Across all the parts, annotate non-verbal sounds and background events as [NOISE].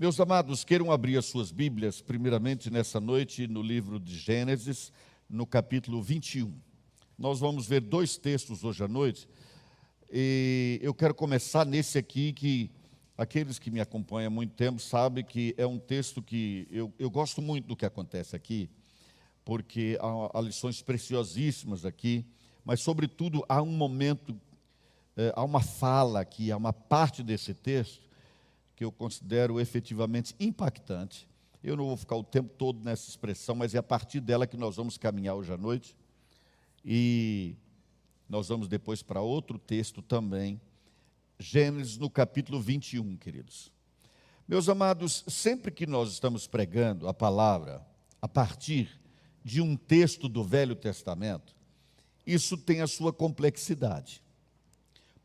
Meus amados, queiram abrir as suas Bíblias, primeiramente nessa noite, no livro de Gênesis, no capítulo 21. Nós vamos ver dois textos hoje à noite, e eu quero começar nesse aqui, que aqueles que me acompanham há muito tempo sabem que é um texto que eu, eu gosto muito do que acontece aqui, porque há, há lições preciosíssimas aqui, mas, sobretudo, há um momento, é, há uma fala aqui, há uma parte desse texto que eu considero efetivamente impactante. Eu não vou ficar o tempo todo nessa expressão, mas é a partir dela que nós vamos caminhar hoje à noite. E nós vamos depois para outro texto também, Gênesis no capítulo 21, queridos. Meus amados, sempre que nós estamos pregando a palavra a partir de um texto do Velho Testamento, isso tem a sua complexidade.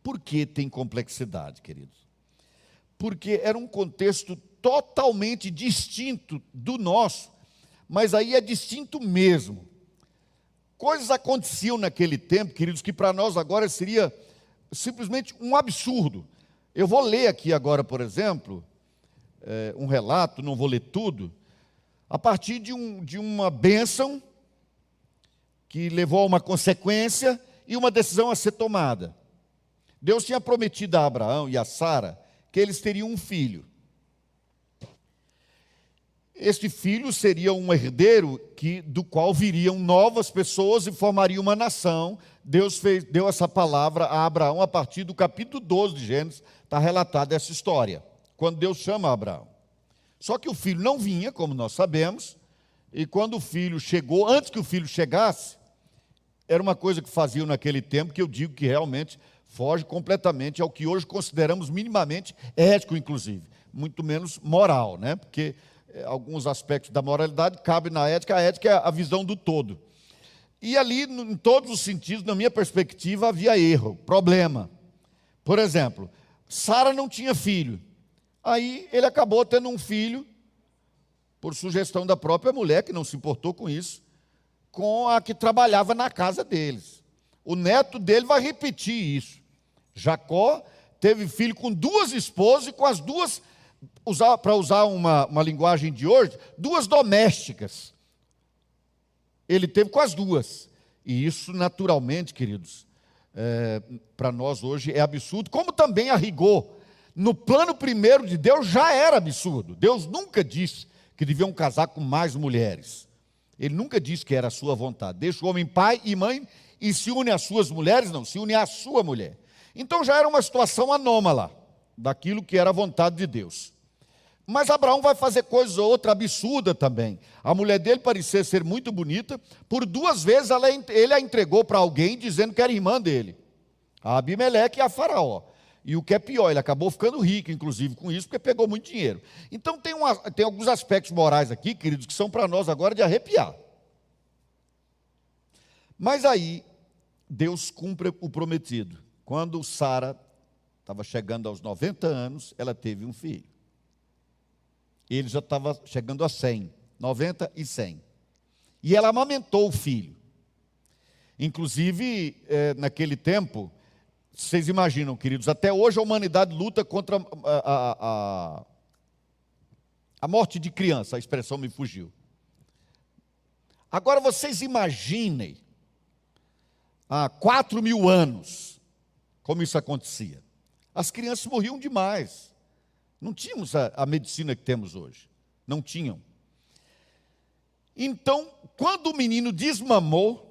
Por que tem complexidade, queridos? Porque era um contexto totalmente distinto do nosso, mas aí é distinto mesmo. Coisas aconteciam naquele tempo, queridos, que para nós agora seria simplesmente um absurdo. Eu vou ler aqui agora, por exemplo, é, um relato, não vou ler tudo, a partir de, um, de uma bênção que levou a uma consequência e uma decisão a ser tomada. Deus tinha prometido a Abraão e a Sara que eles teriam um filho. Este filho seria um herdeiro que, do qual viriam novas pessoas e formaria uma nação. Deus fez, deu essa palavra a Abraão a partir do capítulo 12 de Gênesis, está relatada essa história, quando Deus chama Abraão. Só que o filho não vinha, como nós sabemos, e quando o filho chegou, antes que o filho chegasse, era uma coisa que faziam naquele tempo que eu digo que realmente foge completamente ao que hoje consideramos minimamente ético, inclusive, muito menos moral, né? Porque é, alguns aspectos da moralidade cabem na ética, a ética é a visão do todo. E ali, em todos os sentidos, na minha perspectiva, havia erro, problema. Por exemplo, Sara não tinha filho. Aí ele acabou tendo um filho, por sugestão da própria mulher, que não se importou com isso, com a que trabalhava na casa deles. O neto dele vai repetir isso. Jacó teve filho com duas esposas e com as duas, para usar uma, uma linguagem de hoje, duas domésticas. Ele teve com as duas. E isso, naturalmente, queridos, é, para nós hoje é absurdo, como também a rigor. No plano primeiro de Deus já era absurdo. Deus nunca disse que deviam casar com mais mulheres. Ele nunca disse que era a sua vontade. Deixa o homem pai e mãe e se une às suas mulheres, não, se une à sua mulher. Então já era uma situação anômala daquilo que era a vontade de Deus. Mas Abraão vai fazer coisa ou outra absurda também. A mulher dele parecia ser muito bonita, por duas vezes ela, ele a entregou para alguém dizendo que era irmã dele, a Abimeleque e a Faraó. E o que é pior, ele acabou ficando rico, inclusive, com isso, porque pegou muito dinheiro. Então tem, uma, tem alguns aspectos morais aqui, queridos, que são para nós agora de arrepiar. Mas aí, Deus cumpre o prometido. Quando Sara estava chegando aos 90 anos, ela teve um filho. Ele já estava chegando a 100, 90 e 100. E ela amamentou o filho. Inclusive, é, naquele tempo, vocês imaginam, queridos, até hoje a humanidade luta contra a, a, a morte de criança, a expressão me fugiu. Agora vocês imaginem, há 4 mil anos, como isso acontecia. As crianças morriam demais. Não tínhamos a, a medicina que temos hoje. Não tinham. Então, quando o menino desmamou,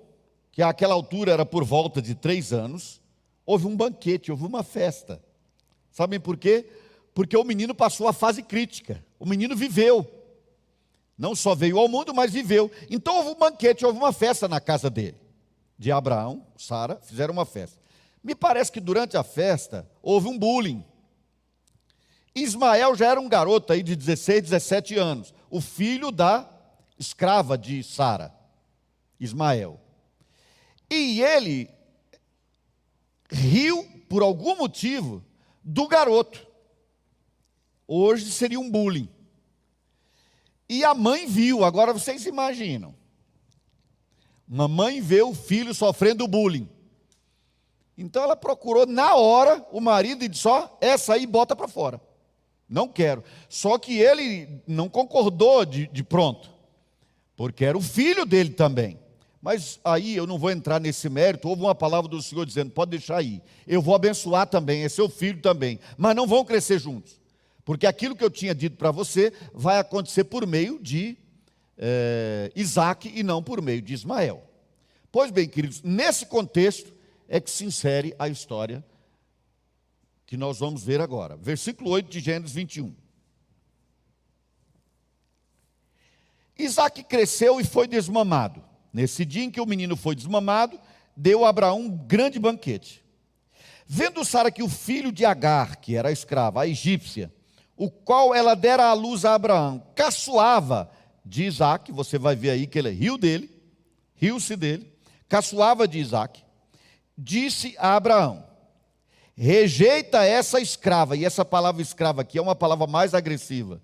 que àquela altura era por volta de três anos, houve um banquete, houve uma festa. Sabem por quê? Porque o menino passou a fase crítica. O menino viveu. Não só veio ao mundo, mas viveu. Então houve um banquete, houve uma festa na casa dele. De Abraão, Sara, fizeram uma festa. Me parece que durante a festa houve um bullying. Ismael já era um garoto aí de 16, 17 anos, o filho da escrava de Sara, Ismael. E ele riu, por algum motivo, do garoto. Hoje seria um bullying. E a mãe viu, agora vocês imaginam. Uma mãe vê o filho sofrendo bullying. Então ela procurou na hora o marido e disse: Ó, essa aí bota para fora. não quero. Só que ele não concordou de, de pronto, porque era o filho dele também. Mas aí eu não vou entrar nesse mérito. Houve uma palavra do Senhor dizendo: pode deixar aí. Eu vou abençoar também, é seu filho também. Mas não vão crescer juntos. Porque aquilo que eu tinha dito para você vai acontecer por meio de é, Isaac e não por meio de Ismael. Pois bem, queridos, nesse contexto é que se insere a história que nós vamos ver agora. Versículo 8 de Gênesis 21. Isaac cresceu e foi desmamado. Nesse dia em que o menino foi desmamado, deu a Abraão um grande banquete. Vendo Sara que o filho de Agar, que era a escrava, a egípcia, o qual ela dera à luz a Abraão, caçoava de Isaac, você vai ver aí que ele riu dele, riu-se dele, caçoava de Isaac, disse a Abraão: rejeita essa escrava, e essa palavra escrava aqui é uma palavra mais agressiva.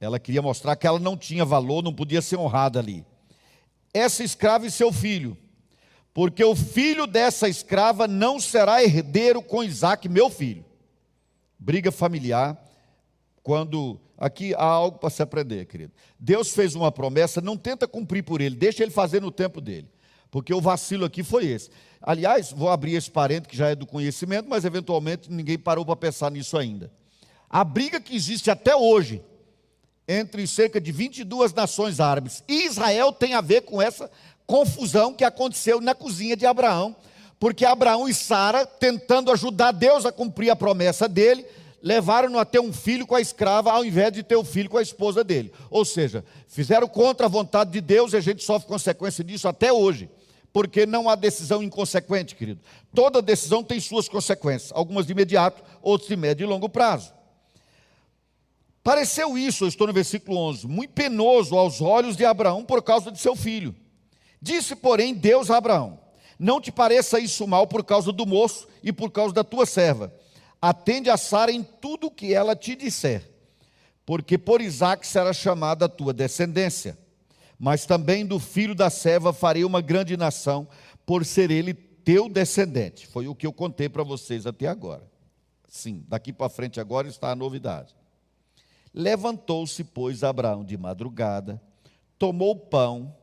Ela queria mostrar que ela não tinha valor, não podia ser honrada ali essa escrava e seu filho, porque o filho dessa escrava não será herdeiro com Isaac, meu filho. Briga familiar, quando. Aqui há algo para se aprender, querido. Deus fez uma promessa, não tenta cumprir por ele, deixa ele fazer no tempo dele. Porque o vacilo aqui foi esse. Aliás, vou abrir esse parente que já é do conhecimento, mas eventualmente ninguém parou para pensar nisso ainda. A briga que existe até hoje entre cerca de 22 nações árabes. E Israel tem a ver com essa confusão que aconteceu na cozinha de Abraão, porque Abraão e Sara, tentando ajudar Deus a cumprir a promessa dele, levaram-no a ter um filho com a escrava, ao invés de ter o um filho com a esposa dele. Ou seja, fizeram contra a vontade de Deus e a gente sofre consequência disso até hoje. Porque não há decisão inconsequente, querido. Toda decisão tem suas consequências, algumas de imediato, outras de médio e longo prazo. Pareceu isso, eu estou no versículo 11, muito penoso aos olhos de Abraão por causa de seu filho. Disse, porém, Deus a Abraão: Não te pareça isso mal por causa do moço e por causa da tua serva. Atende a Sara em tudo o que ela te disser, porque por Isaque será chamada a tua descendência. Mas também do filho da serva farei uma grande nação, por ser ele teu descendente. Foi o que eu contei para vocês até agora. Sim, daqui para frente agora está a novidade. Levantou-se, pois, Abraão de madrugada, tomou pão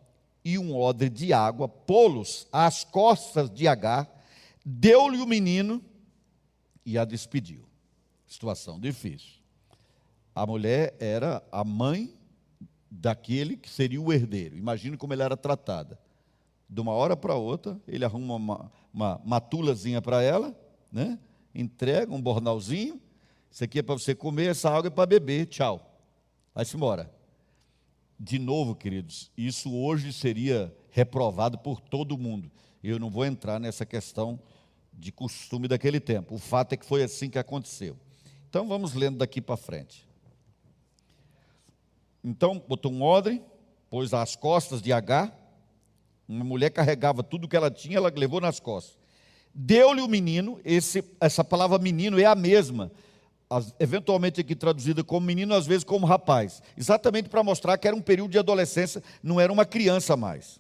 e um odre de água, pô-los às costas de Agar, deu-lhe o menino e a despediu. Situação difícil. A mulher era a mãe daquele que seria o herdeiro. Imagine como ela era tratada. De uma hora para outra, ele arruma uma, uma matulazinha para ela, né? entrega um bornalzinho, isso aqui é para você comer, essa água é para beber. Tchau. Vai-se embora. De novo, queridos, isso hoje seria reprovado por todo mundo. Eu não vou entrar nessa questão de costume daquele tempo. O fato é que foi assim que aconteceu. Então vamos lendo daqui para frente. Então botou um odre, pôs às costas de H. Uma mulher carregava tudo que ela tinha, ela levou nas costas. Deu-lhe o menino, esse, essa palavra menino é a mesma eventualmente aqui traduzida como menino, às vezes como rapaz, exatamente para mostrar que era um período de adolescência, não era uma criança mais.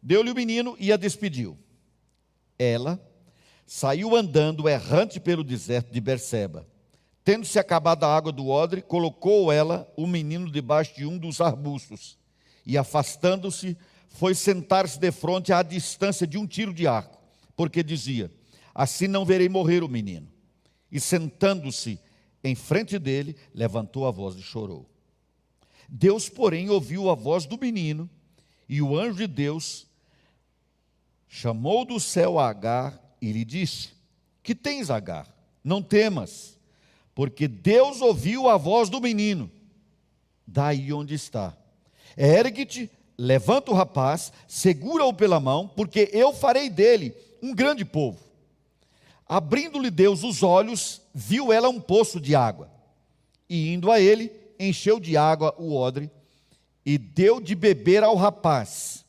Deu-lhe o menino e a despediu. Ela saiu andando errante pelo deserto de Berseba. Tendo-se acabado a água do odre, colocou ela, o menino, debaixo de um dos arbustos, e afastando-se, foi sentar-se de frente à distância de um tiro de arco, porque dizia: Assim não verei morrer o menino e sentando-se em frente dele, levantou a voz e chorou. Deus, porém, ouviu a voz do menino, e o anjo de Deus chamou do céu a Agar e lhe disse: Que tens, Agar? Não temas, porque Deus ouviu a voz do menino. Daí onde está. Ergue-te, levanta o rapaz, segura-o pela mão, porque eu farei dele um grande povo. Abrindo-lhe Deus os olhos, viu ela um poço de água. E indo a ele, encheu de água o odre e deu de beber ao rapaz.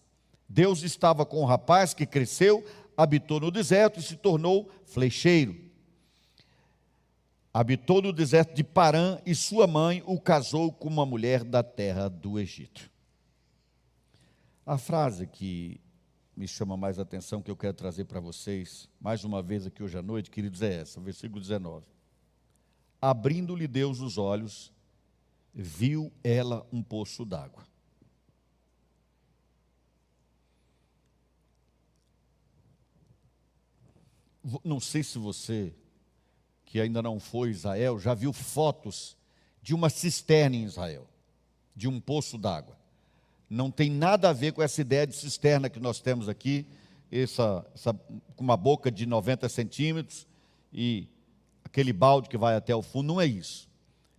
Deus estava com o rapaz que cresceu, habitou no deserto e se tornou flecheiro. Habitou no deserto de Parã e sua mãe o casou com uma mulher da terra do Egito. A frase que me chama mais atenção, que eu quero trazer para vocês, mais uma vez aqui hoje à noite, queridos, é essa, versículo 19. Abrindo-lhe Deus os olhos, viu ela um poço d'água. Não sei se você, que ainda não foi Israel, já viu fotos de uma cisterna em Israel, de um poço d'água. Não tem nada a ver com essa ideia de cisterna que nós temos aqui, essa, com uma boca de 90 centímetros e aquele balde que vai até o fundo, não é isso.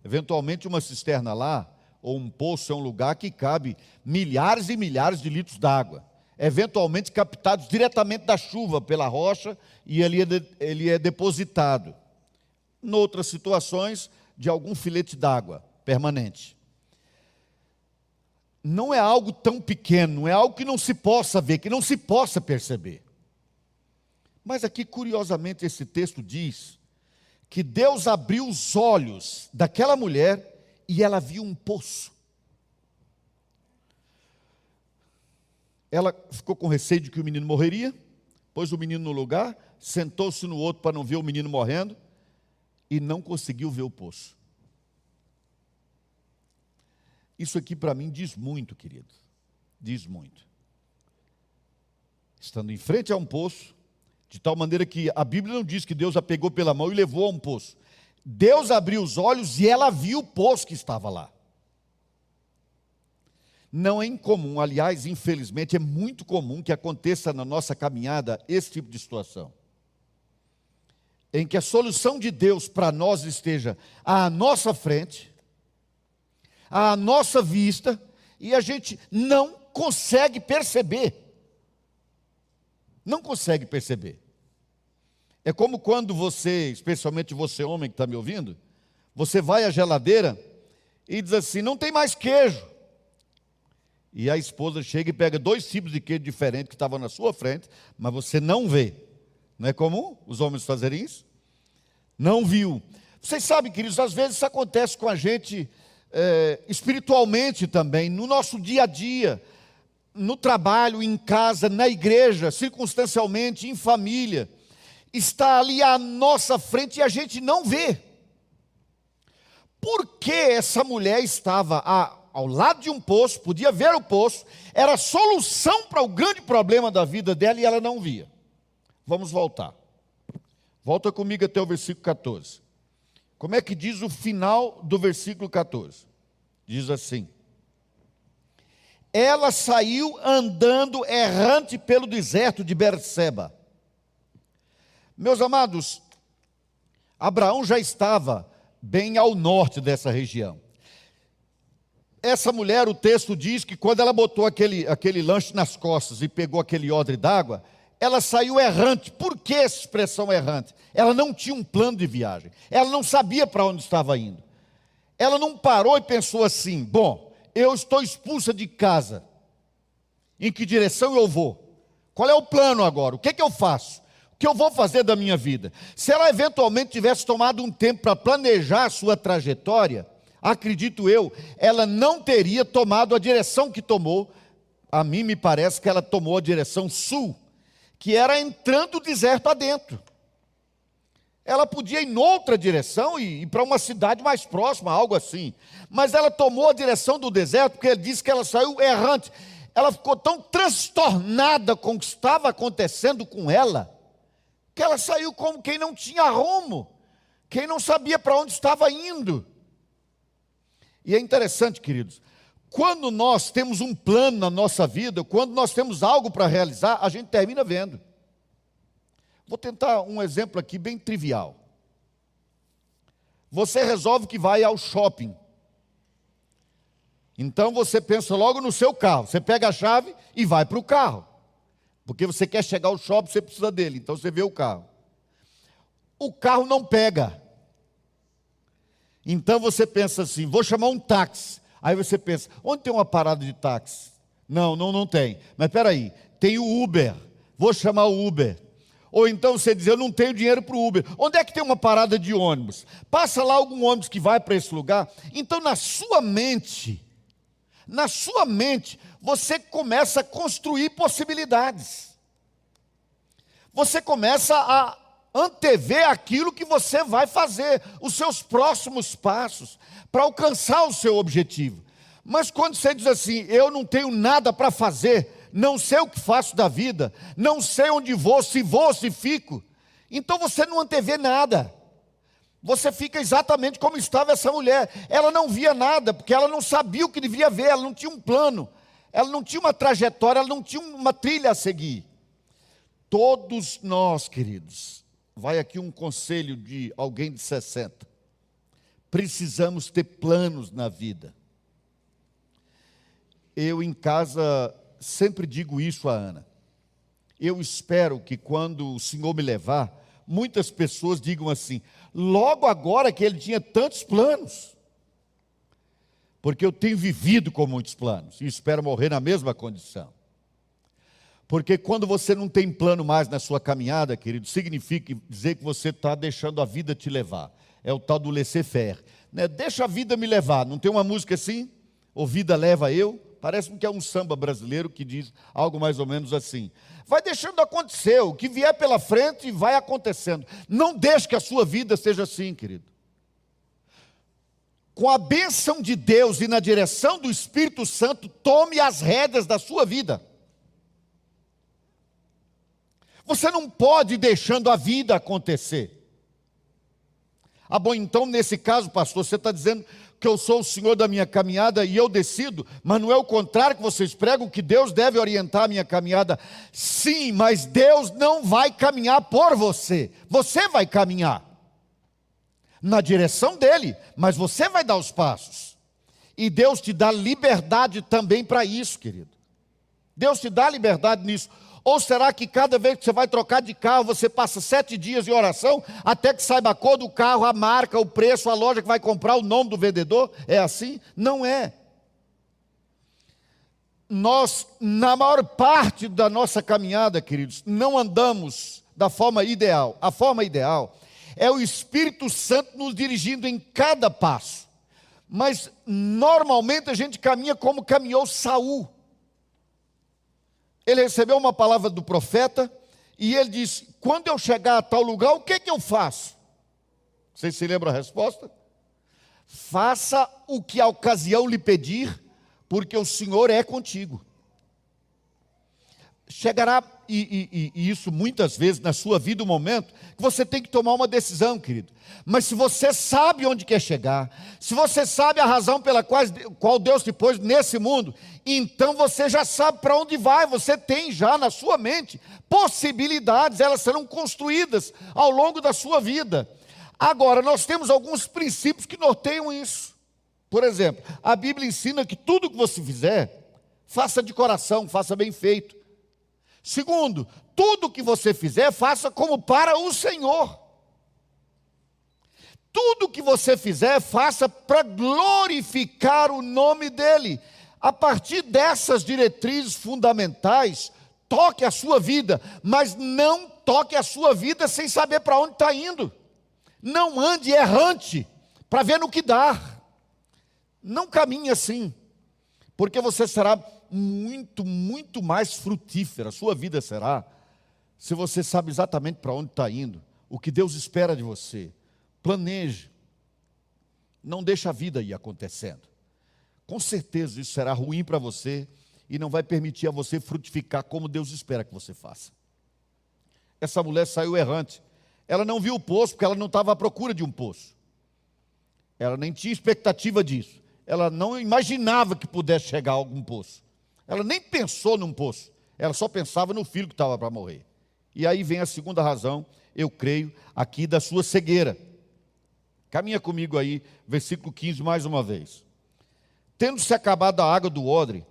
Eventualmente, uma cisterna lá, ou um poço, é um lugar que cabe milhares e milhares de litros d'água, eventualmente captados diretamente da chuva pela rocha e ele é, ele é depositado. Noutras situações, de algum filete d'água permanente. Não é algo tão pequeno, é algo que não se possa ver, que não se possa perceber. Mas aqui, curiosamente, esse texto diz que Deus abriu os olhos daquela mulher e ela viu um poço. Ela ficou com receio de que o menino morreria, pôs o menino no lugar, sentou-se no outro para não ver o menino morrendo e não conseguiu ver o poço. Isso aqui para mim diz muito, querido. Diz muito. Estando em frente a um poço, de tal maneira que a Bíblia não diz que Deus a pegou pela mão e levou a um poço. Deus abriu os olhos e ela viu o poço que estava lá. Não é incomum, aliás, infelizmente, é muito comum que aconteça na nossa caminhada esse tipo de situação em que a solução de Deus para nós esteja à nossa frente, à nossa vista, e a gente não consegue perceber. Não consegue perceber. É como quando você, especialmente você, homem que está me ouvindo, você vai à geladeira e diz assim: não tem mais queijo. E a esposa chega e pega dois tipos de queijo diferentes que estavam na sua frente, mas você não vê. Não é comum os homens fazerem isso? Não viu. Vocês sabem, queridos, às vezes isso acontece com a gente é, espiritualmente também, no nosso dia a dia, no trabalho, em casa, na igreja, circunstancialmente, em família. Está ali à nossa frente e a gente não vê. Por que essa mulher estava a, ao lado de um poço, podia ver o poço, era solução para o grande problema da vida dela e ela não via? Vamos voltar. Volta comigo até o versículo 14. Como é que diz o final do versículo 14? Diz assim: Ela saiu andando errante pelo deserto de Berseba. Meus amados, Abraão já estava bem ao norte dessa região. Essa mulher, o texto diz que quando ela botou aquele, aquele lanche nas costas e pegou aquele odre d'água, ela saiu errante. Por que essa expressão errante? Ela não tinha um plano de viagem. Ela não sabia para onde estava indo. Ela não parou e pensou assim: bom, eu estou expulsa de casa. Em que direção eu vou? Qual é o plano agora? O que, é que eu faço? O que eu vou fazer da minha vida? Se ela eventualmente tivesse tomado um tempo para planejar a sua trajetória, acredito eu, ela não teria tomado a direção que tomou. A mim me parece que ela tomou a direção sul que era entrando o deserto adentro. Ela podia ir noutra direção e ir para uma cidade mais próxima, algo assim. Mas ela tomou a direção do deserto porque ele disse que ela saiu errante. Ela ficou tão transtornada com o que estava acontecendo com ela, que ela saiu como quem não tinha rumo, quem não sabia para onde estava indo. E é interessante, queridos, quando nós temos um plano na nossa vida, quando nós temos algo para realizar, a gente termina vendo. Vou tentar um exemplo aqui bem trivial. Você resolve que vai ao shopping. Então você pensa logo no seu carro. Você pega a chave e vai para o carro. Porque você quer chegar ao shopping, você precisa dele. Então você vê o carro. O carro não pega. Então você pensa assim: vou chamar um táxi. Aí você pensa, onde tem uma parada de táxi? Não, não, não tem. Mas espera aí, tem o Uber. Vou chamar o Uber. Ou então você diz, eu não tenho dinheiro para o Uber. Onde é que tem uma parada de ônibus? Passa lá algum ônibus que vai para esse lugar. Então, na sua mente, na sua mente, você começa a construir possibilidades. Você começa a antever aquilo que você vai fazer, os seus próximos passos, para alcançar o seu objetivo. Mas quando você diz assim, eu não tenho nada para fazer, não sei o que faço da vida, não sei onde vou, se vou, se fico, então você não antevê nada. Você fica exatamente como estava essa mulher. Ela não via nada, porque ela não sabia o que devia ver, ela não tinha um plano, ela não tinha uma trajetória, ela não tinha uma trilha a seguir. Todos nós, queridos, vai aqui um conselho de alguém de 60. Precisamos ter planos na vida. Eu em casa sempre digo isso a Ana. Eu espero que quando o Senhor me levar, muitas pessoas digam assim: logo agora que ele tinha tantos planos. Porque eu tenho vivido com muitos planos e espero morrer na mesma condição. Porque quando você não tem plano mais na sua caminhada, querido, significa dizer que você está deixando a vida te levar. É o tal do laissez-faire. Né? Deixa a vida me levar. Não tem uma música assim? O vida leva eu? Parece-me que é um samba brasileiro que diz algo mais ou menos assim. Vai deixando acontecer, o que vier pela frente vai acontecendo. Não deixe que a sua vida seja assim, querido. Com a bênção de Deus e na direção do Espírito Santo, tome as rédeas da sua vida. Você não pode ir deixando a vida acontecer. Ah, bom, então nesse caso, pastor, você está dizendo que eu sou o senhor da minha caminhada e eu decido, mas não é o contrário que vocês pregam, que Deus deve orientar a minha caminhada. Sim, mas Deus não vai caminhar por você, você vai caminhar na direção dele, mas você vai dar os passos. E Deus te dá liberdade também para isso, querido. Deus te dá liberdade nisso. Ou será que cada vez que você vai trocar de carro, você passa sete dias em oração até que saiba a cor do carro, a marca, o preço, a loja que vai comprar, o nome do vendedor? É assim? Não é. Nós, na maior parte da nossa caminhada, queridos, não andamos da forma ideal. A forma ideal é o Espírito Santo nos dirigindo em cada passo. Mas normalmente a gente caminha como caminhou Saul ele recebeu uma palavra do profeta e ele disse: Quando eu chegar a tal lugar, o que, que eu faço? Vocês se lembram a resposta? Faça o que a ocasião lhe pedir, porque o Senhor é contigo. Chegará, e, e, e, isso muitas vezes na sua vida, um momento, que você tem que tomar uma decisão, querido. Mas se você sabe onde quer chegar, se você sabe a razão pela qual, qual Deus te pôs nesse mundo, então você já sabe para onde vai, você tem já na sua mente possibilidades, elas serão construídas ao longo da sua vida. Agora, nós temos alguns princípios que norteiam isso. Por exemplo, a Bíblia ensina que tudo que você fizer, faça de coração, faça bem feito. Segundo, tudo que você fizer, faça como para o Senhor. Tudo que você fizer, faça para glorificar o nome dEle. A partir dessas diretrizes fundamentais, toque a sua vida, mas não toque a sua vida sem saber para onde está indo. Não ande errante para ver no que dá. Não caminhe assim, porque você será muito, muito mais frutífera, sua vida será, se você sabe exatamente para onde está indo, o que Deus espera de você. Planeje. Não deixe a vida ir acontecendo. Com certeza isso será ruim para você e não vai permitir a você frutificar como Deus espera que você faça. Essa mulher saiu errante. Ela não viu o poço porque ela não estava à procura de um poço. Ela nem tinha expectativa disso. Ela não imaginava que pudesse chegar a algum poço. Ela nem pensou num poço, ela só pensava no filho que estava para morrer. E aí vem a segunda razão, eu creio, aqui da sua cegueira. Caminha comigo aí, versículo 15, mais uma vez. Tendo-se acabado a água do odre,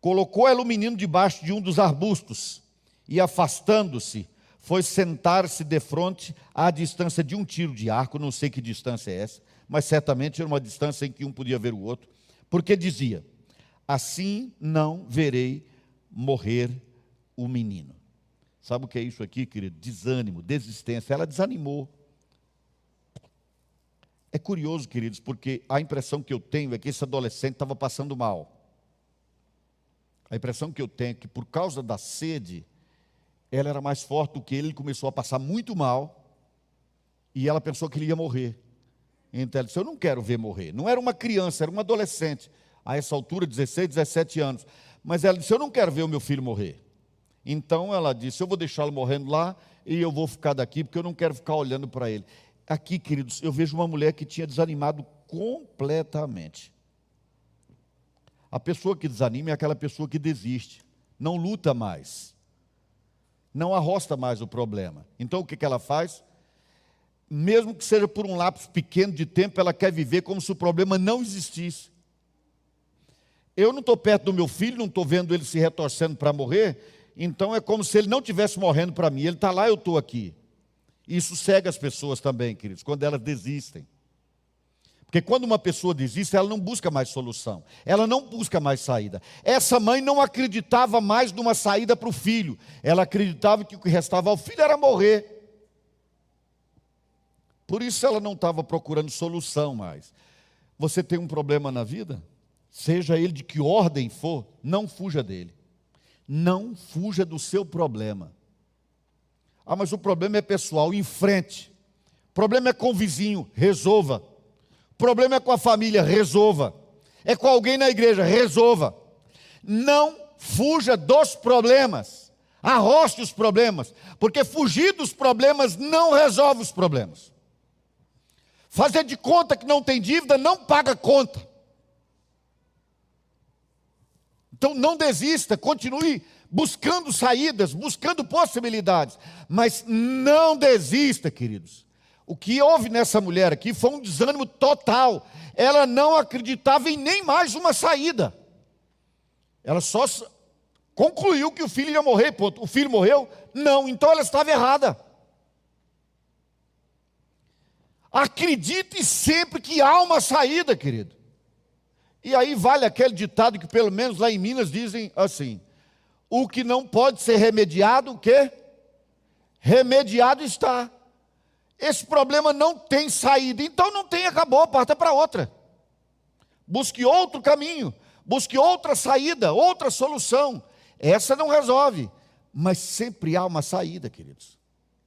colocou ela o menino debaixo de um dos arbustos e, afastando-se, foi sentar-se de frente à distância de um tiro de arco, não sei que distância é essa, mas certamente era uma distância em que um podia ver o outro, porque dizia: assim não verei morrer o menino. Sabe o que é isso aqui, querido? Desânimo, desistência. Ela desanimou. É curioso, queridos, porque a impressão que eu tenho é que esse adolescente estava passando mal. A impressão que eu tenho é que por causa da sede, ela era mais forte do que ele, ele começou a passar muito mal, e ela pensou que ele ia morrer. Então ela disse: Eu não quero ver morrer. Não era uma criança, era uma adolescente, a essa altura, 16, 17 anos. Mas ela disse: Eu não quero ver o meu filho morrer. Então ela disse: Eu vou deixá-lo morrendo lá e eu vou ficar daqui, porque eu não quero ficar olhando para ele. Aqui, queridos, eu vejo uma mulher que tinha desanimado completamente. A pessoa que desanima é aquela pessoa que desiste, não luta mais, não arrosta mais o problema. Então o que, que ela faz? Mesmo que seja por um lapso pequeno de tempo, ela quer viver como se o problema não existisse. Eu não estou perto do meu filho, não estou vendo ele se retorcendo para morrer, então é como se ele não estivesse morrendo para mim. Ele está lá, eu estou aqui. Isso cega as pessoas também, queridos, quando elas desistem. Porque quando uma pessoa desiste, ela não busca mais solução, ela não busca mais saída. Essa mãe não acreditava mais numa saída para o filho, ela acreditava que o que restava ao filho era morrer. Por isso ela não estava procurando solução mais. Você tem um problema na vida? Seja ele de que ordem for, não fuja dele. Não fuja do seu problema. Ah, mas o problema é pessoal, enfrente. Problema é com o vizinho, resolva problema é com a família, resolva. É com alguém na igreja, resolva. Não fuja dos problemas. Arroste os problemas, porque fugir dos problemas não resolve os problemas. Fazer de conta que não tem dívida não paga conta. Então não desista, continue buscando saídas, buscando possibilidades, mas não desista, queridos. O que houve nessa mulher aqui foi um desânimo total. Ela não acreditava em nem mais uma saída. Ela só concluiu que o filho ia morrer. Ponto. O filho morreu? Não, então ela estava errada. Acredite sempre que há uma saída, querido. E aí vale aquele ditado que pelo menos lá em Minas dizem assim: o que não pode ser remediado, o quê? Remediado está. Esse problema não tem saída, então não tem, acabou, parta para outra. Busque outro caminho, busque outra saída, outra solução. Essa não resolve, mas sempre há uma saída, queridos.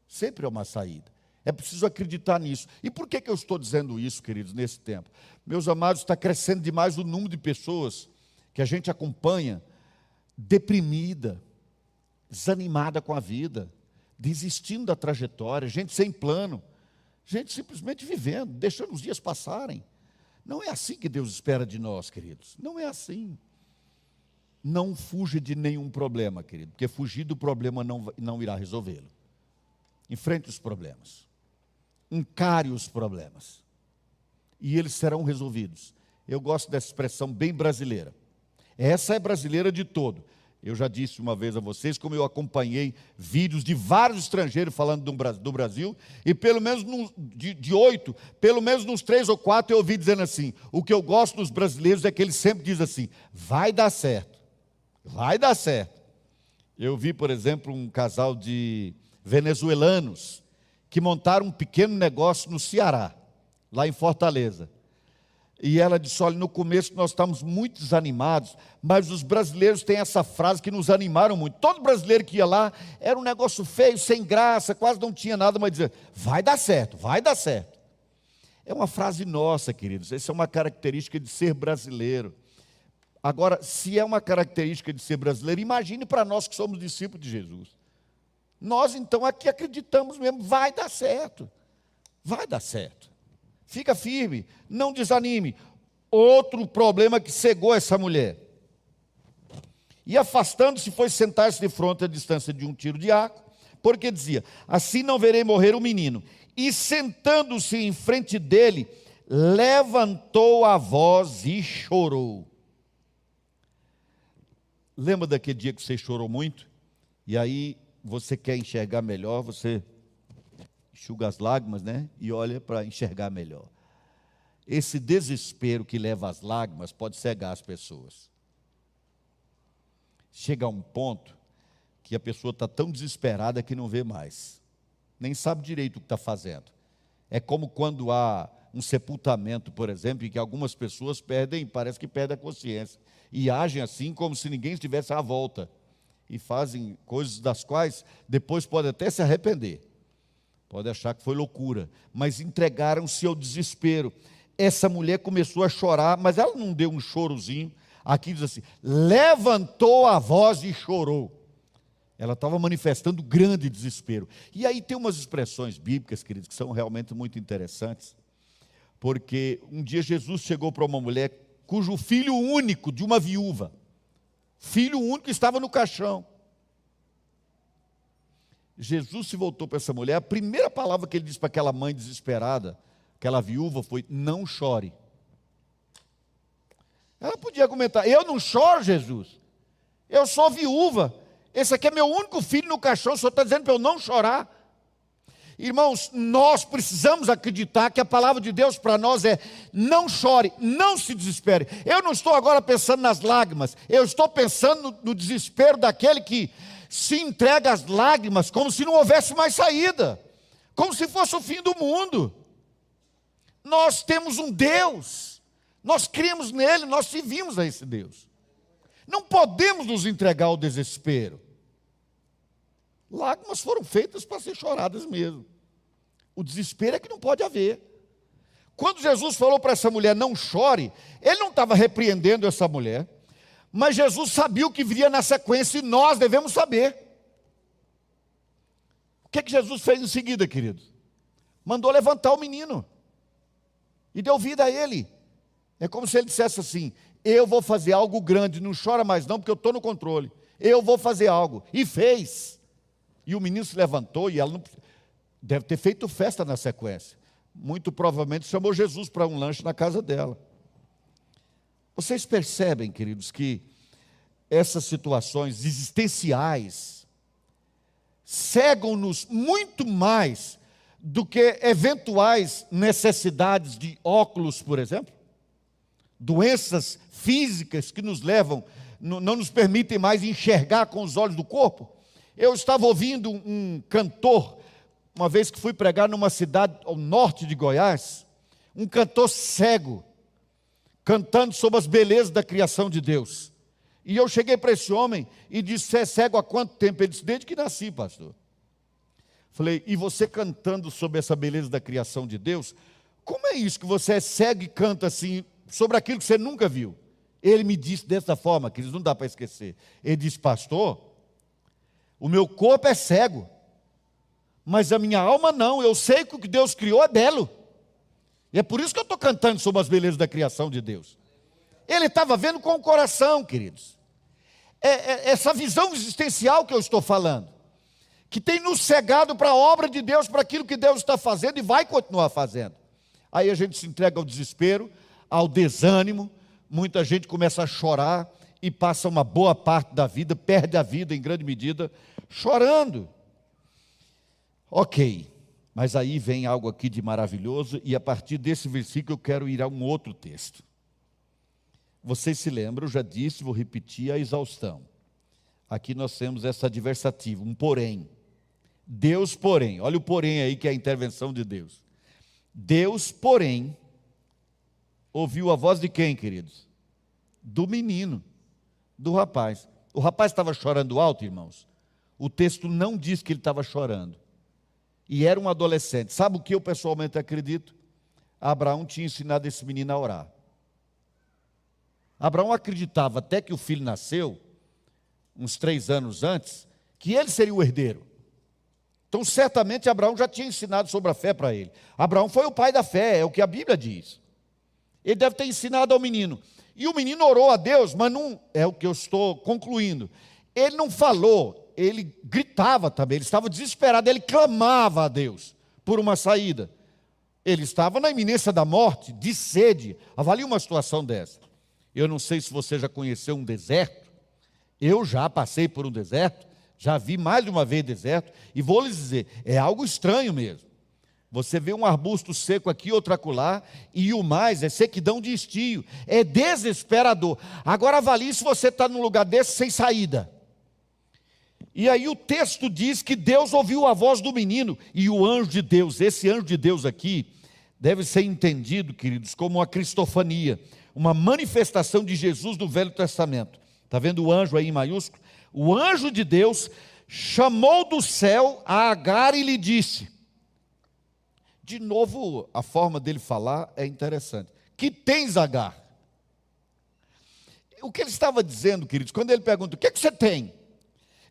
Sempre há uma saída. É preciso acreditar nisso. E por que, que eu estou dizendo isso, queridos, nesse tempo? Meus amados, está crescendo demais o número de pessoas que a gente acompanha deprimida, desanimada com a vida, desistindo da trajetória, gente sem plano, gente simplesmente vivendo, deixando os dias passarem. Não é assim que Deus espera de nós, queridos. Não é assim. Não fuja de nenhum problema, querido, porque fugir do problema não, não irá resolvê-lo. Enfrente os problemas. Encare os problemas. E eles serão resolvidos. Eu gosto dessa expressão bem brasileira. Essa é brasileira de todo. Eu já disse uma vez a vocês como eu acompanhei vídeos de vários estrangeiros falando do Brasil, e pelo menos no, de, de oito, pelo menos nos três ou quatro eu ouvi dizendo assim: o que eu gosto dos brasileiros é que eles sempre dizem assim: vai dar certo, vai dar certo. Eu vi, por exemplo, um casal de venezuelanos que montaram um pequeno negócio no Ceará, lá em Fortaleza. E ela disse: olha, no começo nós estávamos muito desanimados, mas os brasileiros têm essa frase que nos animaram muito. Todo brasileiro que ia lá era um negócio feio, sem graça, quase não tinha nada, mas dizia: vai dar certo, vai dar certo. É uma frase nossa, queridos, essa é uma característica de ser brasileiro. Agora, se é uma característica de ser brasileiro, imagine para nós que somos discípulos de Jesus. Nós então aqui acreditamos mesmo, vai dar certo, vai dar certo. Fica firme, não desanime. Outro problema que cegou essa mulher. E afastando-se, foi sentar-se de fronte à distância de um tiro de arco, porque dizia: Assim não verei morrer o menino. E sentando-se em frente dele, levantou a voz e chorou. Lembra daquele dia que você chorou muito? E aí você quer enxergar melhor, você enxuga as lágrimas, né? E olha para enxergar melhor. Esse desespero que leva às lágrimas pode cegar as pessoas. Chega a um ponto que a pessoa está tão desesperada que não vê mais, nem sabe direito o que está fazendo. É como quando há um sepultamento, por exemplo, em que algumas pessoas perdem, parece que perdem a consciência, e agem assim como se ninguém estivesse à volta. e fazem coisas das quais depois pode até se arrepender. Pode achar que foi loucura, mas entregaram-se ao desespero. Essa mulher começou a chorar, mas ela não deu um chorozinho. Aqui diz assim: levantou a voz e chorou. Ela estava manifestando grande desespero. E aí tem umas expressões bíblicas, queridos, que são realmente muito interessantes. Porque um dia Jesus chegou para uma mulher cujo filho único de uma viúva, filho único estava no caixão. Jesus se voltou para essa mulher, a primeira palavra que ele disse para aquela mãe desesperada, aquela viúva, foi: Não chore. Ela podia comentar: Eu não choro, Jesus. Eu sou viúva. Esse aqui é meu único filho no caixão. O senhor está dizendo para eu não chorar. Irmãos, nós precisamos acreditar que a palavra de Deus para nós é: não chore, não se desespere. Eu não estou agora pensando nas lágrimas, eu estou pensando no, no desespero daquele que se entrega às lágrimas como se não houvesse mais saída, como se fosse o fim do mundo. Nós temos um Deus, nós cremos nele, nós servimos a esse Deus. Não podemos nos entregar ao desespero. Lágrimas foram feitas para ser choradas mesmo. O desespero é que não pode haver. Quando Jesus falou para essa mulher não chore, ele não estava repreendendo essa mulher, mas Jesus sabia o que viria na sequência e nós devemos saber. O que, é que Jesus fez em seguida, querido? Mandou levantar o menino e deu vida a ele. É como se ele dissesse assim: Eu vou fazer algo grande, não chora mais não, porque eu estou no controle. Eu vou fazer algo. E fez. E o menino se levantou e ela não, deve ter feito festa na sequência. Muito provavelmente chamou Jesus para um lanche na casa dela. Vocês percebem, queridos, que essas situações existenciais cegam-nos muito mais do que eventuais necessidades de óculos, por exemplo? Doenças físicas que nos levam, não nos permitem mais enxergar com os olhos do corpo. Eu estava ouvindo um cantor, uma vez que fui pregar numa cidade ao norte de Goiás, um cantor cego, cantando sobre as belezas da criação de Deus. E eu cheguei para esse homem e disse: Você é cego há quanto tempo? Ele disse: Desde que nasci, pastor. Falei: E você cantando sobre essa beleza da criação de Deus, como é isso que você é cego e canta assim, sobre aquilo que você nunca viu? Ele me disse dessa forma, que não dá para esquecer. Ele disse: Pastor, o meu corpo é cego, mas a minha alma não. Eu sei que o que Deus criou é belo. E é por isso que eu estou cantando sobre as belezas da criação de Deus. Ele estava vendo com o coração, queridos. É, é, essa visão existencial que eu estou falando, que tem nos cegado para a obra de Deus, para aquilo que Deus está fazendo e vai continuar fazendo. Aí a gente se entrega ao desespero, ao desânimo, muita gente começa a chorar e passa uma boa parte da vida, perde a vida em grande medida, chorando. Ok. Mas aí vem algo aqui de maravilhoso, e a partir desse versículo eu quero ir a um outro texto. Vocês se lembram, eu já disse, vou repetir a exaustão. Aqui nós temos essa adversativa, um porém. Deus, porém, olha o porém aí que é a intervenção de Deus. Deus, porém, ouviu a voz de quem, queridos? Do menino, do rapaz. O rapaz estava chorando alto, irmãos. O texto não diz que ele estava chorando e era um adolescente. Sabe o que eu pessoalmente acredito? Abraão tinha ensinado esse menino a orar. Abraão acreditava até que o filho nasceu, uns três anos antes, que ele seria o herdeiro. Então, certamente, Abraão já tinha ensinado sobre a fé para ele. Abraão foi o pai da fé, é o que a Bíblia diz. Ele deve ter ensinado ao menino. E o menino orou a Deus, mas não é o que eu estou concluindo. Ele não falou, ele gritava também, ele estava desesperado, ele clamava a Deus por uma saída. Ele estava na iminência da morte, de sede. Avalie uma situação dessa. Eu não sei se você já conheceu um deserto. Eu já passei por um deserto, já vi mais de uma vez deserto, e vou lhes dizer, é algo estranho mesmo. Você vê um arbusto seco aqui, outro acolá, e o mais é sequidão de estio, é desesperador. Agora avalie se você está num lugar desse sem saída. E aí o texto diz que Deus ouviu a voz do menino e o anjo de Deus, esse anjo de Deus aqui, deve ser entendido, queridos, como uma cristofania, uma manifestação de Jesus do Velho Testamento. Está vendo o anjo aí em maiúsculo? o anjo de Deus chamou do céu a Agar e lhe disse: De novo, a forma dele falar é interessante. Que tens, Agar? O que ele estava dizendo, queridos, quando ele pergunta: O que, é que você tem?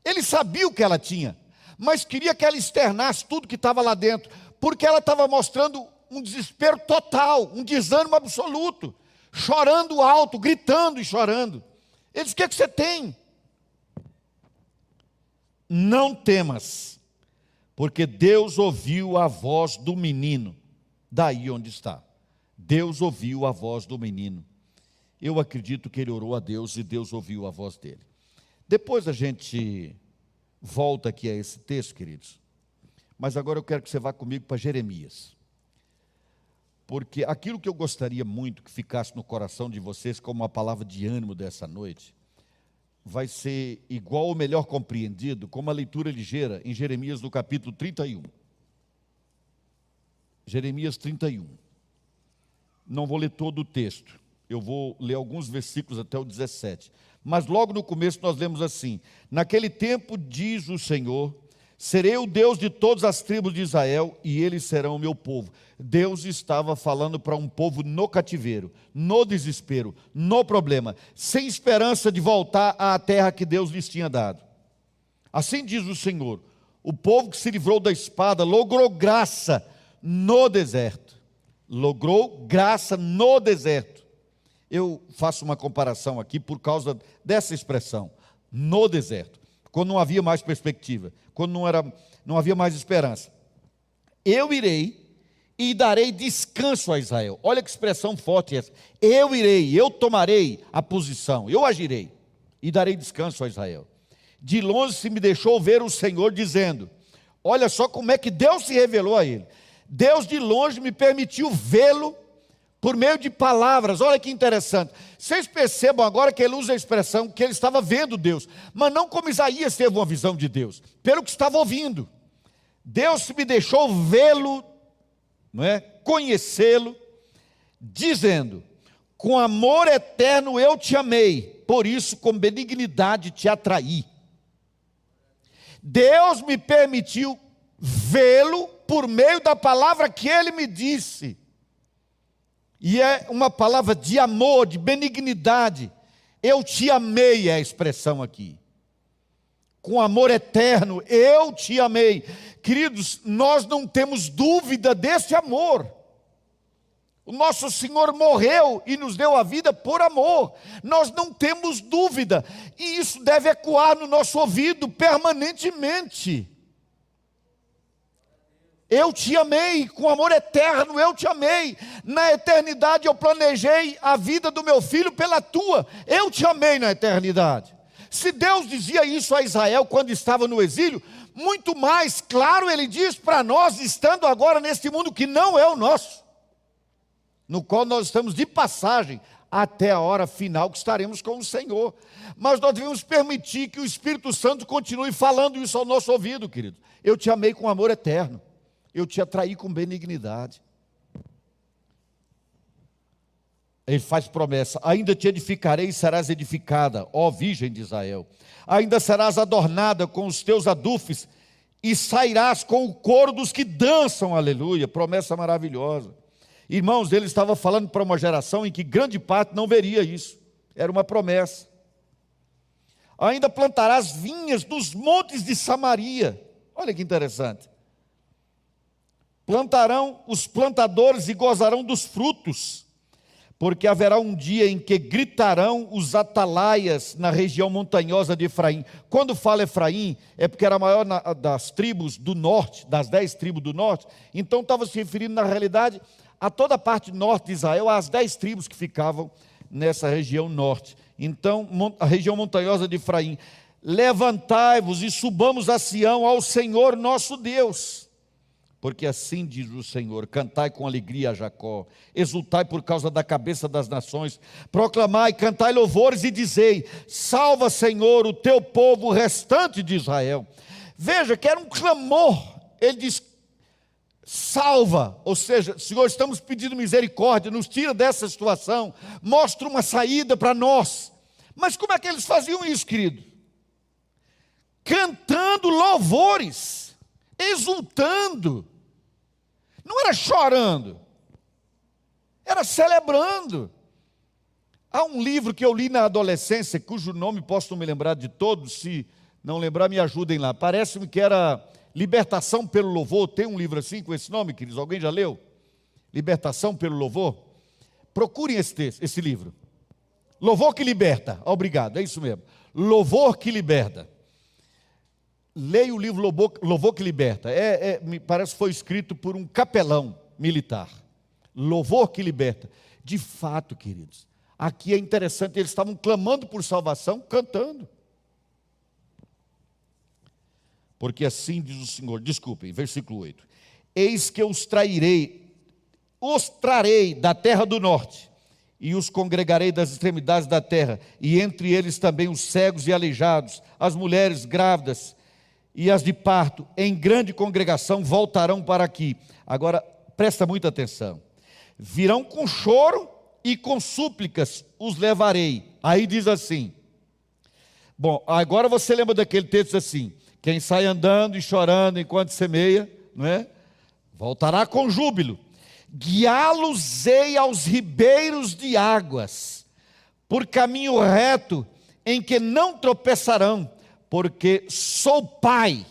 Ele sabia o que ela tinha, mas queria que ela externasse tudo que estava lá dentro, porque ela estava mostrando um desespero total, um desânimo absoluto, chorando alto, gritando e chorando. Ele disse: O que, é que você tem? Não temas, porque Deus ouviu a voz do menino, daí onde está. Deus ouviu a voz do menino. Eu acredito que ele orou a Deus e Deus ouviu a voz dele. Depois a gente volta aqui a esse texto, queridos. Mas agora eu quero que você vá comigo para Jeremias. Porque aquilo que eu gostaria muito que ficasse no coração de vocês como uma palavra de ânimo dessa noite, vai ser igual ou melhor compreendido com uma leitura ligeira em Jeremias no capítulo 31. Jeremias 31. Não vou ler todo o texto, eu vou ler alguns versículos até o 17. Mas logo no começo nós lemos assim: Naquele tempo diz o Senhor Serei o Deus de todas as tribos de Israel e eles serão o meu povo. Deus estava falando para um povo no cativeiro, no desespero, no problema, sem esperança de voltar à terra que Deus lhes tinha dado. Assim diz o Senhor: o povo que se livrou da espada logrou graça no deserto. Logrou graça no deserto. Eu faço uma comparação aqui por causa dessa expressão, no deserto quando não havia mais perspectiva, quando não, era, não havia mais esperança. Eu irei e darei descanso a Israel. Olha que expressão forte essa. Eu irei, eu tomarei a posição, eu agirei e darei descanso a Israel. De longe se me deixou ver o Senhor dizendo: Olha só como é que Deus se revelou a ele. Deus de longe me permitiu vê-lo por meio de palavras. Olha que interessante. Vocês percebam agora que ele usa a expressão que ele estava vendo Deus, mas não como Isaías teve uma visão de Deus, pelo que estava ouvindo. Deus me deixou vê-lo, não é? Conhecê-lo, dizendo: "Com amor eterno eu te amei, por isso com benignidade te atraí". Deus me permitiu vê-lo por meio da palavra que ele me disse. E é uma palavra de amor, de benignidade. Eu te amei é a expressão aqui. Com amor eterno, eu te amei. Queridos, nós não temos dúvida desse amor. O nosso Senhor morreu e nos deu a vida por amor. Nós não temos dúvida. E isso deve ecoar no nosso ouvido permanentemente. Eu te amei, com amor eterno eu te amei. Na eternidade eu planejei a vida do meu filho pela tua. Eu te amei na eternidade. Se Deus dizia isso a Israel quando estava no exílio, muito mais claro ele diz para nós, estando agora neste mundo que não é o nosso, no qual nós estamos de passagem até a hora final que estaremos com o Senhor. Mas nós devemos permitir que o Espírito Santo continue falando isso ao nosso ouvido, querido. Eu te amei com amor eterno eu te atraí com benignidade. Ele faz promessa: ainda te edificarei e serás edificada, ó Virgem de Israel. Ainda serás adornada com os teus adufes e sairás com o coro dos que dançam, aleluia. Promessa maravilhosa. Irmãos, ele estava falando para uma geração em que grande parte não veria isso. Era uma promessa. Ainda plantarás vinhas nos montes de Samaria. Olha que interessante. Plantarão os plantadores e gozarão dos frutos, porque haverá um dia em que gritarão os atalaias na região montanhosa de Efraim. Quando fala Efraim, é porque era a maior das tribos do norte, das dez tribos do norte, então estava se referindo, na realidade, a toda a parte norte de Israel, às dez tribos que ficavam nessa região norte. Então, a região montanhosa de Efraim. Levantai-vos e subamos a Sião ao Senhor nosso Deus porque assim diz o Senhor: cantai com alegria a Jacó, exultai por causa da cabeça das nações, proclamai, cantai louvores e dizei: salva, Senhor, o teu povo restante de Israel. Veja que era um clamor, ele diz: salva, ou seja, Senhor, estamos pedindo misericórdia, nos tira dessa situação, mostra uma saída para nós. Mas como é que eles faziam isso, querido? cantando louvores, exultando. Não era chorando, era celebrando. Há um livro que eu li na adolescência, cujo nome posso não me lembrar de todos, se não lembrar, me ajudem lá. Parece-me que era Libertação pelo Louvor. Tem um livro assim com esse nome, queridos? Alguém já leu? Libertação pelo Louvor? Procurem esse, texto, esse livro. Louvor que liberta. Obrigado, é isso mesmo. Louvor que liberta. Leia o livro Louvor, que Liberta. É, é, me parece que foi escrito por um capelão militar. Louvor que liberta. De fato, queridos, aqui é interessante, eles estavam clamando por salvação, cantando. Porque assim diz o Senhor, desculpem, versículo 8: Eis que os trairei, os trarei da terra do norte, e os congregarei das extremidades da terra, e entre eles também os cegos e aleijados, as mulheres grávidas e as de parto, em grande congregação, voltarão para aqui. Agora, presta muita atenção. Virão com choro e com súplicas os levarei. Aí diz assim. Bom, agora você lembra daquele texto assim: quem sai andando e chorando enquanto semeia, não é? Voltará com júbilo. Guiá-los-ei aos ribeiros de águas, por caminho reto, em que não tropeçarão, porque sou pai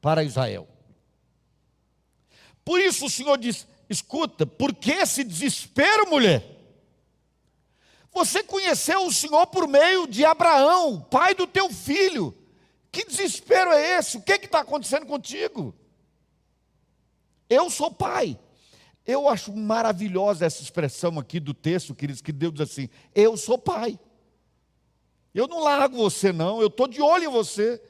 para Israel. Por isso o Senhor diz: escuta, por que esse desespero, mulher? Você conheceu o Senhor por meio de Abraão, pai do teu filho. Que desespero é esse? O que está acontecendo contigo? Eu sou pai. Eu acho maravilhosa essa expressão aqui do texto, queridos, que Deus diz assim: Eu sou pai. Eu não largo você, não, eu estou de olho em você.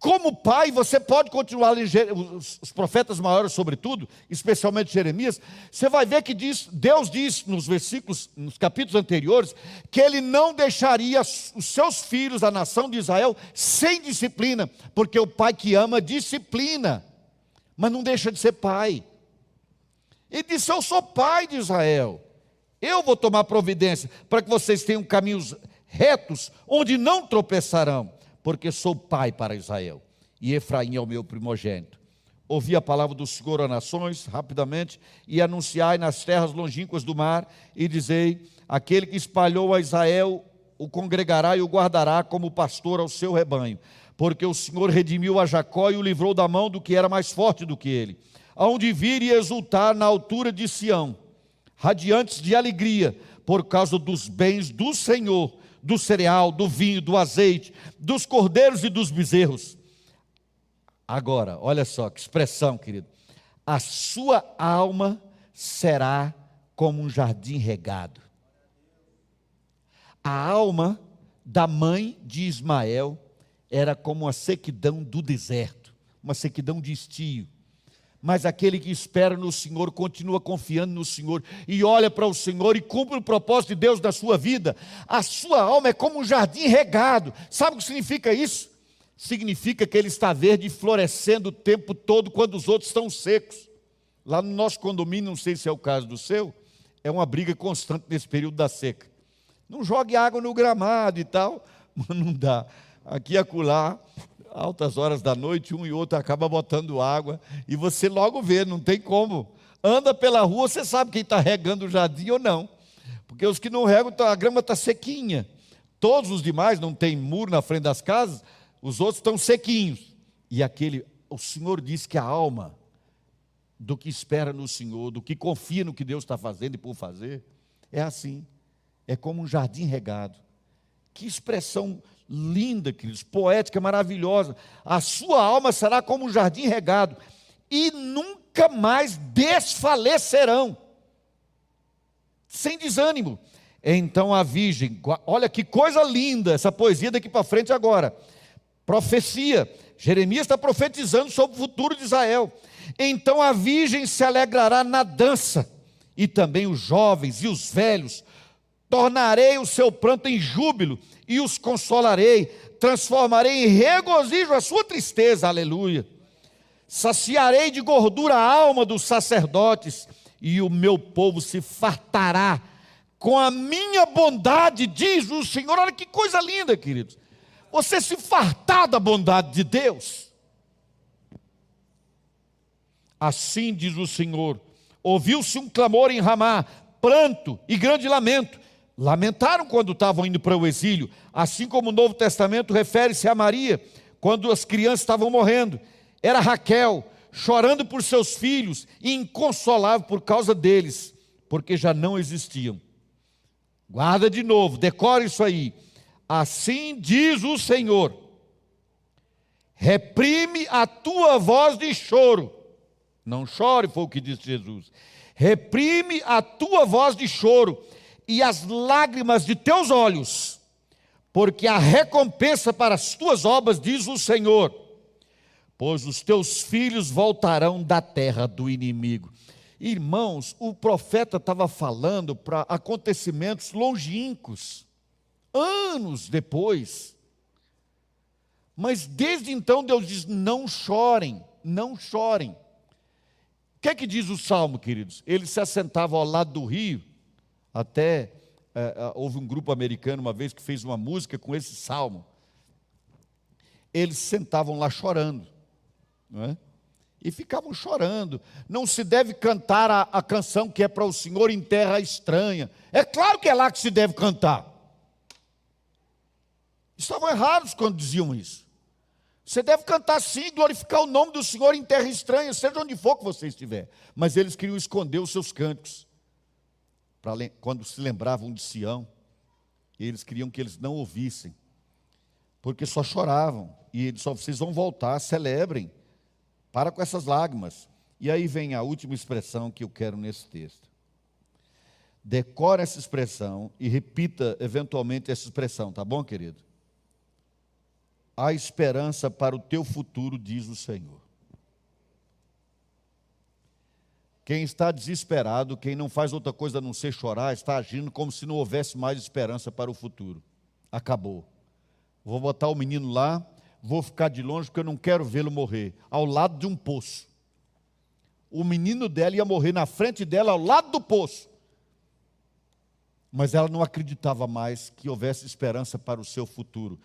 Como pai, você pode continuar os profetas maiores, sobretudo, especialmente Jeremias. Você vai ver que diz, Deus diz nos versículos, nos capítulos anteriores, que Ele não deixaria os seus filhos, a nação de Israel, sem disciplina, porque o pai que ama disciplina, mas não deixa de ser pai. Ele disse: Eu sou pai de Israel, eu vou tomar providência para que vocês tenham caminhos retos, onde não tropeçarão porque sou pai para Israel, e Efraim é o meu primogênito. Ouvi a palavra do Senhor a nações, rapidamente, e anunciai nas terras longínquas do mar, e dizei: aquele que espalhou a Israel o congregará e o guardará como pastor ao seu rebanho, porque o Senhor redimiu a Jacó e o livrou da mão do que era mais forte do que ele, aonde vir e exultar na altura de Sião, radiantes de alegria, por causa dos bens do Senhor, do cereal, do vinho, do azeite, dos cordeiros e dos bezerros. Agora, olha só que expressão, querido. A sua alma será como um jardim regado. A alma da mãe de Ismael era como a sequidão do deserto, uma sequidão de estio mas aquele que espera no Senhor continua confiando no Senhor e olha para o Senhor e cumpre o propósito de Deus na sua vida. A sua alma é como um jardim regado. Sabe o que significa isso? Significa que ele está verde e florescendo o tempo todo quando os outros estão secos. Lá no nosso condomínio, não sei se é o caso do seu, é uma briga constante nesse período da seca. Não jogue água no gramado e tal, [LAUGHS] mas não dá. Aqui e acolá, altas horas da noite, um e outro acaba botando água, e você logo vê, não tem como. Anda pela rua, você sabe quem está regando o jardim ou não. Porque os que não regam, tá, a grama está sequinha. Todos os demais, não tem muro na frente das casas, os outros estão sequinhos. E aquele, o Senhor diz que a alma do que espera no Senhor, do que confia no que Deus está fazendo e por fazer, é assim. É como um jardim regado. Que expressão linda, queridos, poética, maravilhosa. A sua alma será como um jardim regado e nunca mais desfalecerão. Sem desânimo. Então a virgem, olha que coisa linda essa poesia daqui para frente agora. Profecia. Jeremias está profetizando sobre o futuro de Israel. Então a virgem se alegrará na dança, e também os jovens e os velhos. Tornarei o seu pranto em júbilo e os consolarei, transformarei em regozijo a sua tristeza, aleluia. Saciarei de gordura a alma dos sacerdotes, e o meu povo se fartará com a minha bondade, diz o Senhor. Olha que coisa linda, queridos. você se fartar da bondade de Deus. Assim diz o Senhor: ouviu-se um clamor em Ramá, pranto e grande lamento. Lamentaram quando estavam indo para o exílio, assim como o Novo Testamento refere-se a Maria, quando as crianças estavam morrendo. Era Raquel, chorando por seus filhos e inconsolável por causa deles, porque já não existiam. Guarda de novo, decore isso aí. Assim diz o Senhor: reprime a tua voz de choro. Não chore, foi o que disse Jesus. Reprime a tua voz de choro e as lágrimas de teus olhos, porque a recompensa para as tuas obras, diz o Senhor, pois os teus filhos voltarão da terra do inimigo. Irmãos, o profeta estava falando para acontecimentos longínquos, anos depois. Mas desde então Deus diz: não chorem, não chorem. O que é que diz o salmo, queridos? Ele se assentava ao lado do rio até é, é, houve um grupo americano uma vez que fez uma música com esse salmo. Eles sentavam lá chorando, não é? e ficavam chorando. Não se deve cantar a, a canção que é para o Senhor em terra estranha. É claro que é lá que se deve cantar. Estavam errados quando diziam isso. Você deve cantar sim, glorificar o nome do Senhor em terra estranha, seja onde for que você estiver. Mas eles queriam esconder os seus cânticos quando se lembravam de Sião, eles queriam que eles não ouvissem, porque só choravam, e eles só, vocês vão voltar, celebrem, para com essas lágrimas. E aí vem a última expressão que eu quero nesse texto. Decore essa expressão e repita eventualmente essa expressão, tá bom, querido? Há esperança para o teu futuro, diz o Senhor. Quem está desesperado, quem não faz outra coisa a não ser chorar, está agindo como se não houvesse mais esperança para o futuro. Acabou. Vou botar o menino lá, vou ficar de longe porque eu não quero vê-lo morrer, ao lado de um poço. O menino dela ia morrer na frente dela, ao lado do poço. Mas ela não acreditava mais que houvesse esperança para o seu futuro.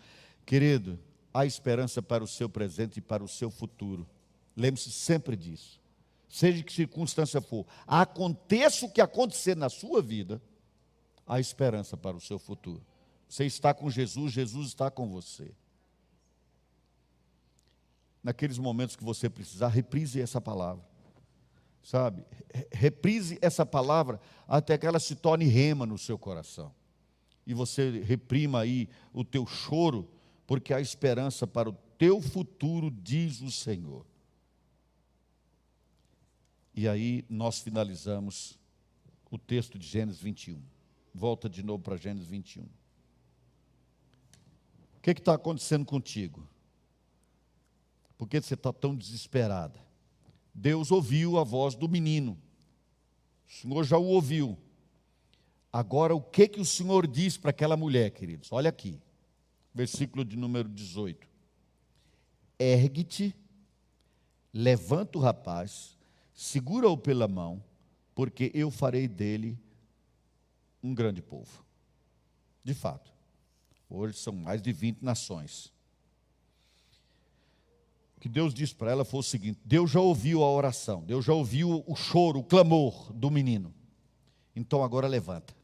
Querido, há esperança para o seu presente e para o seu futuro. Lembre-se sempre disso seja que circunstância for, aconteça o que acontecer na sua vida, há esperança para o seu futuro. Você está com Jesus, Jesus está com você. Naqueles momentos que você precisar, reprise essa palavra. Sabe? Reprise essa palavra até que ela se torne rema no seu coração. E você reprima aí o teu choro, porque há esperança para o teu futuro, diz o Senhor. E aí nós finalizamos o texto de Gênesis 21. Volta de novo para Gênesis 21. O que está acontecendo contigo? Por que você está tão desesperada? Deus ouviu a voz do menino. O Senhor já o ouviu. Agora, o que, que o Senhor diz para aquela mulher, queridos? Olha aqui, versículo de número 18. Ergue-te, levanta o rapaz segura-o pela mão, porque eu farei dele um grande povo. De fato, hoje são mais de 20 nações. O que Deus disse para ela foi o seguinte: Deus já ouviu a oração, Deus já ouviu o choro, o clamor do menino. Então agora levanta,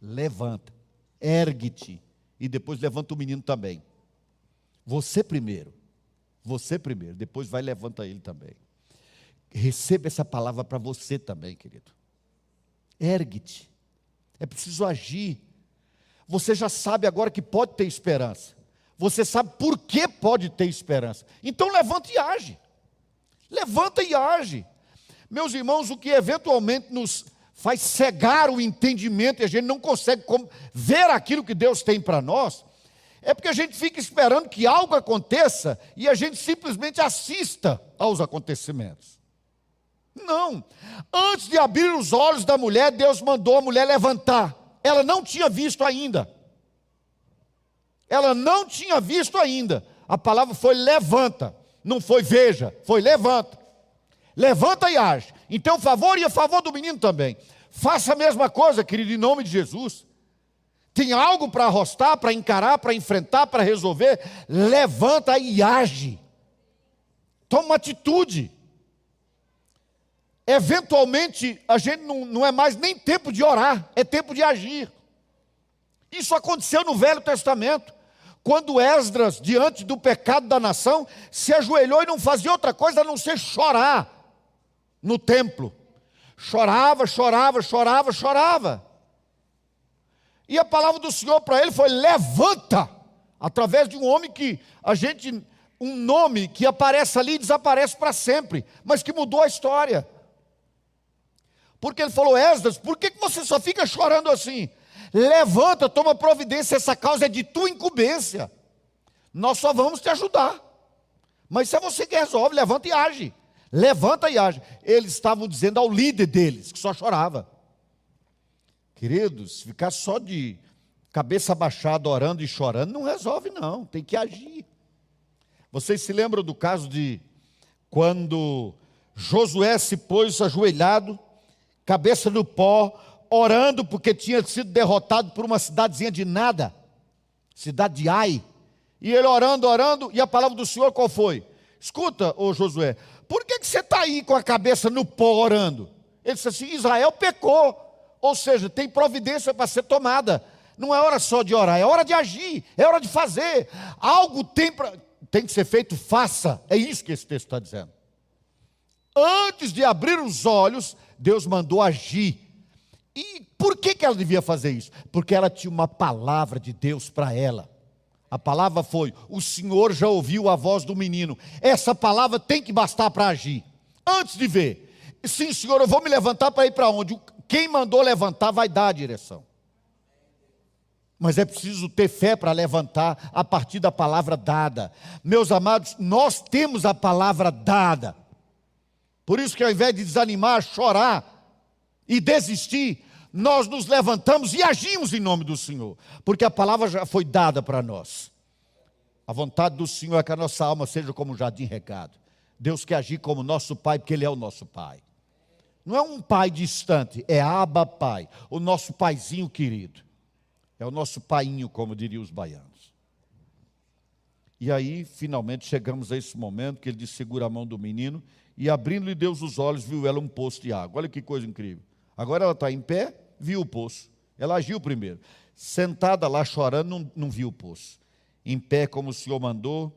levanta, ergue-te, e depois levanta o menino também. Você primeiro, você primeiro, depois vai levanta ele também. Receba essa palavra para você também, querido. Ergue-te. É preciso agir. Você já sabe agora que pode ter esperança. Você sabe por que pode ter esperança. Então levanta e age. Levanta e age. Meus irmãos, o que eventualmente nos faz cegar o entendimento e a gente não consegue ver aquilo que Deus tem para nós, é porque a gente fica esperando que algo aconteça e a gente simplesmente assista aos acontecimentos. Não. Antes de abrir os olhos da mulher, Deus mandou a mulher levantar. Ela não tinha visto ainda. Ela não tinha visto ainda. A palavra foi levanta. Não foi veja, foi levanta. Levanta e age. Então, favor e a favor do menino também. Faça a mesma coisa, querido, em nome de Jesus. tem algo para arrostar, para encarar, para enfrentar, para resolver, levanta e age. Toma atitude. Eventualmente, a gente não, não é mais nem tempo de orar, é tempo de agir. Isso aconteceu no Velho Testamento, quando Esdras, diante do pecado da nação, se ajoelhou e não fazia outra coisa a não ser chorar no templo. Chorava, chorava, chorava, chorava. E a palavra do Senhor para ele foi: levanta, através de um homem que a gente, um nome que aparece ali e desaparece para sempre, mas que mudou a história. Porque ele falou: Esdras, por que você só fica chorando assim? Levanta, toma providência, essa causa é de tua incumbência. Nós só vamos te ajudar. Mas se é você que resolve, levanta e age. Levanta e age. Eles estavam dizendo ao líder deles, que só chorava. Queridos, ficar só de cabeça baixada, orando e chorando, não resolve, não. Tem que agir. Vocês se lembram do caso de quando Josué se pôs ajoelhado, cabeça no pó, orando porque tinha sido derrotado por uma cidadezinha de nada, cidade de Ai. E ele orando, orando, e a palavra do Senhor qual foi? Escuta, ô Josué, por que, que você está aí com a cabeça no pó orando? Ele disse assim: Israel pecou. Ou seja, tem providência para ser tomada. Não é hora só de orar, é hora de agir, é hora de fazer. Algo tem, pra, tem que ser feito, faça. É isso que esse texto está dizendo. Antes de abrir os olhos, Deus mandou agir. E por que, que ela devia fazer isso? Porque ela tinha uma palavra de Deus para ela. A palavra foi: O Senhor já ouviu a voz do menino. Essa palavra tem que bastar para agir. Antes de ver, sim, Senhor, eu vou me levantar para ir para onde? Quem mandou levantar vai dar a direção. Mas é preciso ter fé para levantar a partir da palavra dada. Meus amados, nós temos a palavra dada. Por isso que ao invés de desanimar, chorar, e desistir, nós nos levantamos e agimos em nome do Senhor, porque a palavra já foi dada para nós. A vontade do Senhor é que a nossa alma seja como um jardim regado. Deus quer agir como nosso Pai, porque Ele é o nosso Pai. Não é um pai distante, é Abba Pai, o nosso paizinho querido. É o nosso painho, como diriam os baianos. E aí, finalmente, chegamos a esse momento que ele disse: segura a mão do menino, e abrindo-lhe Deus os olhos, viu ela um poço de água. Olha que coisa incrível. Agora ela está em pé, viu o poço. Ela agiu primeiro. Sentada lá chorando, não, não viu o poço. Em pé, como o Senhor mandou,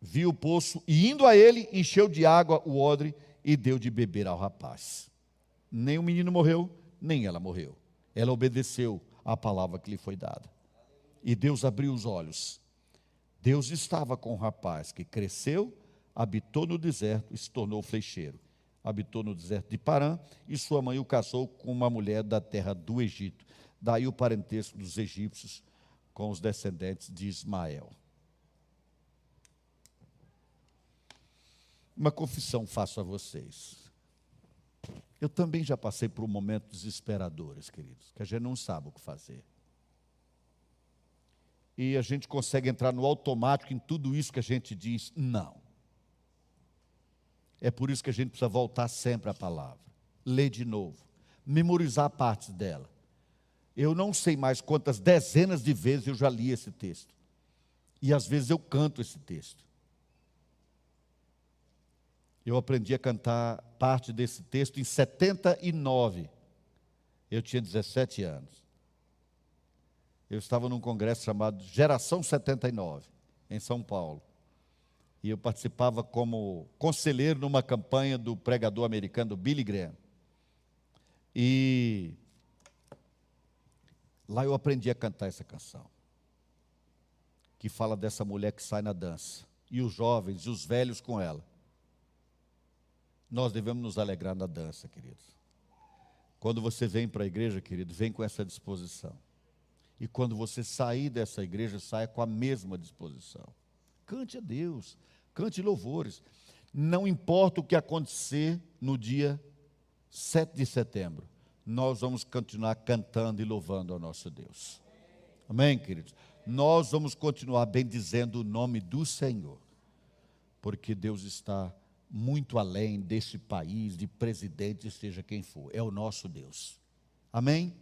viu o poço e indo a ele, encheu de água o odre e deu de beber ao rapaz. Nem o menino morreu, nem ela morreu. Ela obedeceu à palavra que lhe foi dada. E Deus abriu os olhos. Deus estava com o rapaz que cresceu, habitou no deserto e se tornou flecheiro habitou no deserto de Parã, e sua mãe o casou com uma mulher da terra do Egito. Daí o parentesco dos egípcios com os descendentes de Ismael. Uma confissão faço a vocês. Eu também já passei por momentos desesperadores, queridos, que a gente não sabe o que fazer. E a gente consegue entrar no automático em tudo isso que a gente diz, não. É por isso que a gente precisa voltar sempre à palavra, ler de novo, memorizar partes dela. Eu não sei mais quantas dezenas de vezes eu já li esse texto. E às vezes eu canto esse texto. Eu aprendi a cantar parte desse texto em 79. Eu tinha 17 anos. Eu estava num congresso chamado Geração 79, em São Paulo e eu participava como conselheiro numa campanha do pregador americano Billy Graham. E lá eu aprendi a cantar essa canção, que fala dessa mulher que sai na dança, e os jovens e os velhos com ela. Nós devemos nos alegrar na dança, queridos. Quando você vem para a igreja, querido, vem com essa disposição. E quando você sair dessa igreja, saia com a mesma disposição. Cante a Deus, cante louvores. Não importa o que acontecer no dia 7 de setembro, nós vamos continuar cantando e louvando ao nosso Deus. Amém, queridos? Nós vamos continuar bendizendo o nome do Senhor, porque Deus está muito além desse país, de presidente, seja quem for, é o nosso Deus. Amém?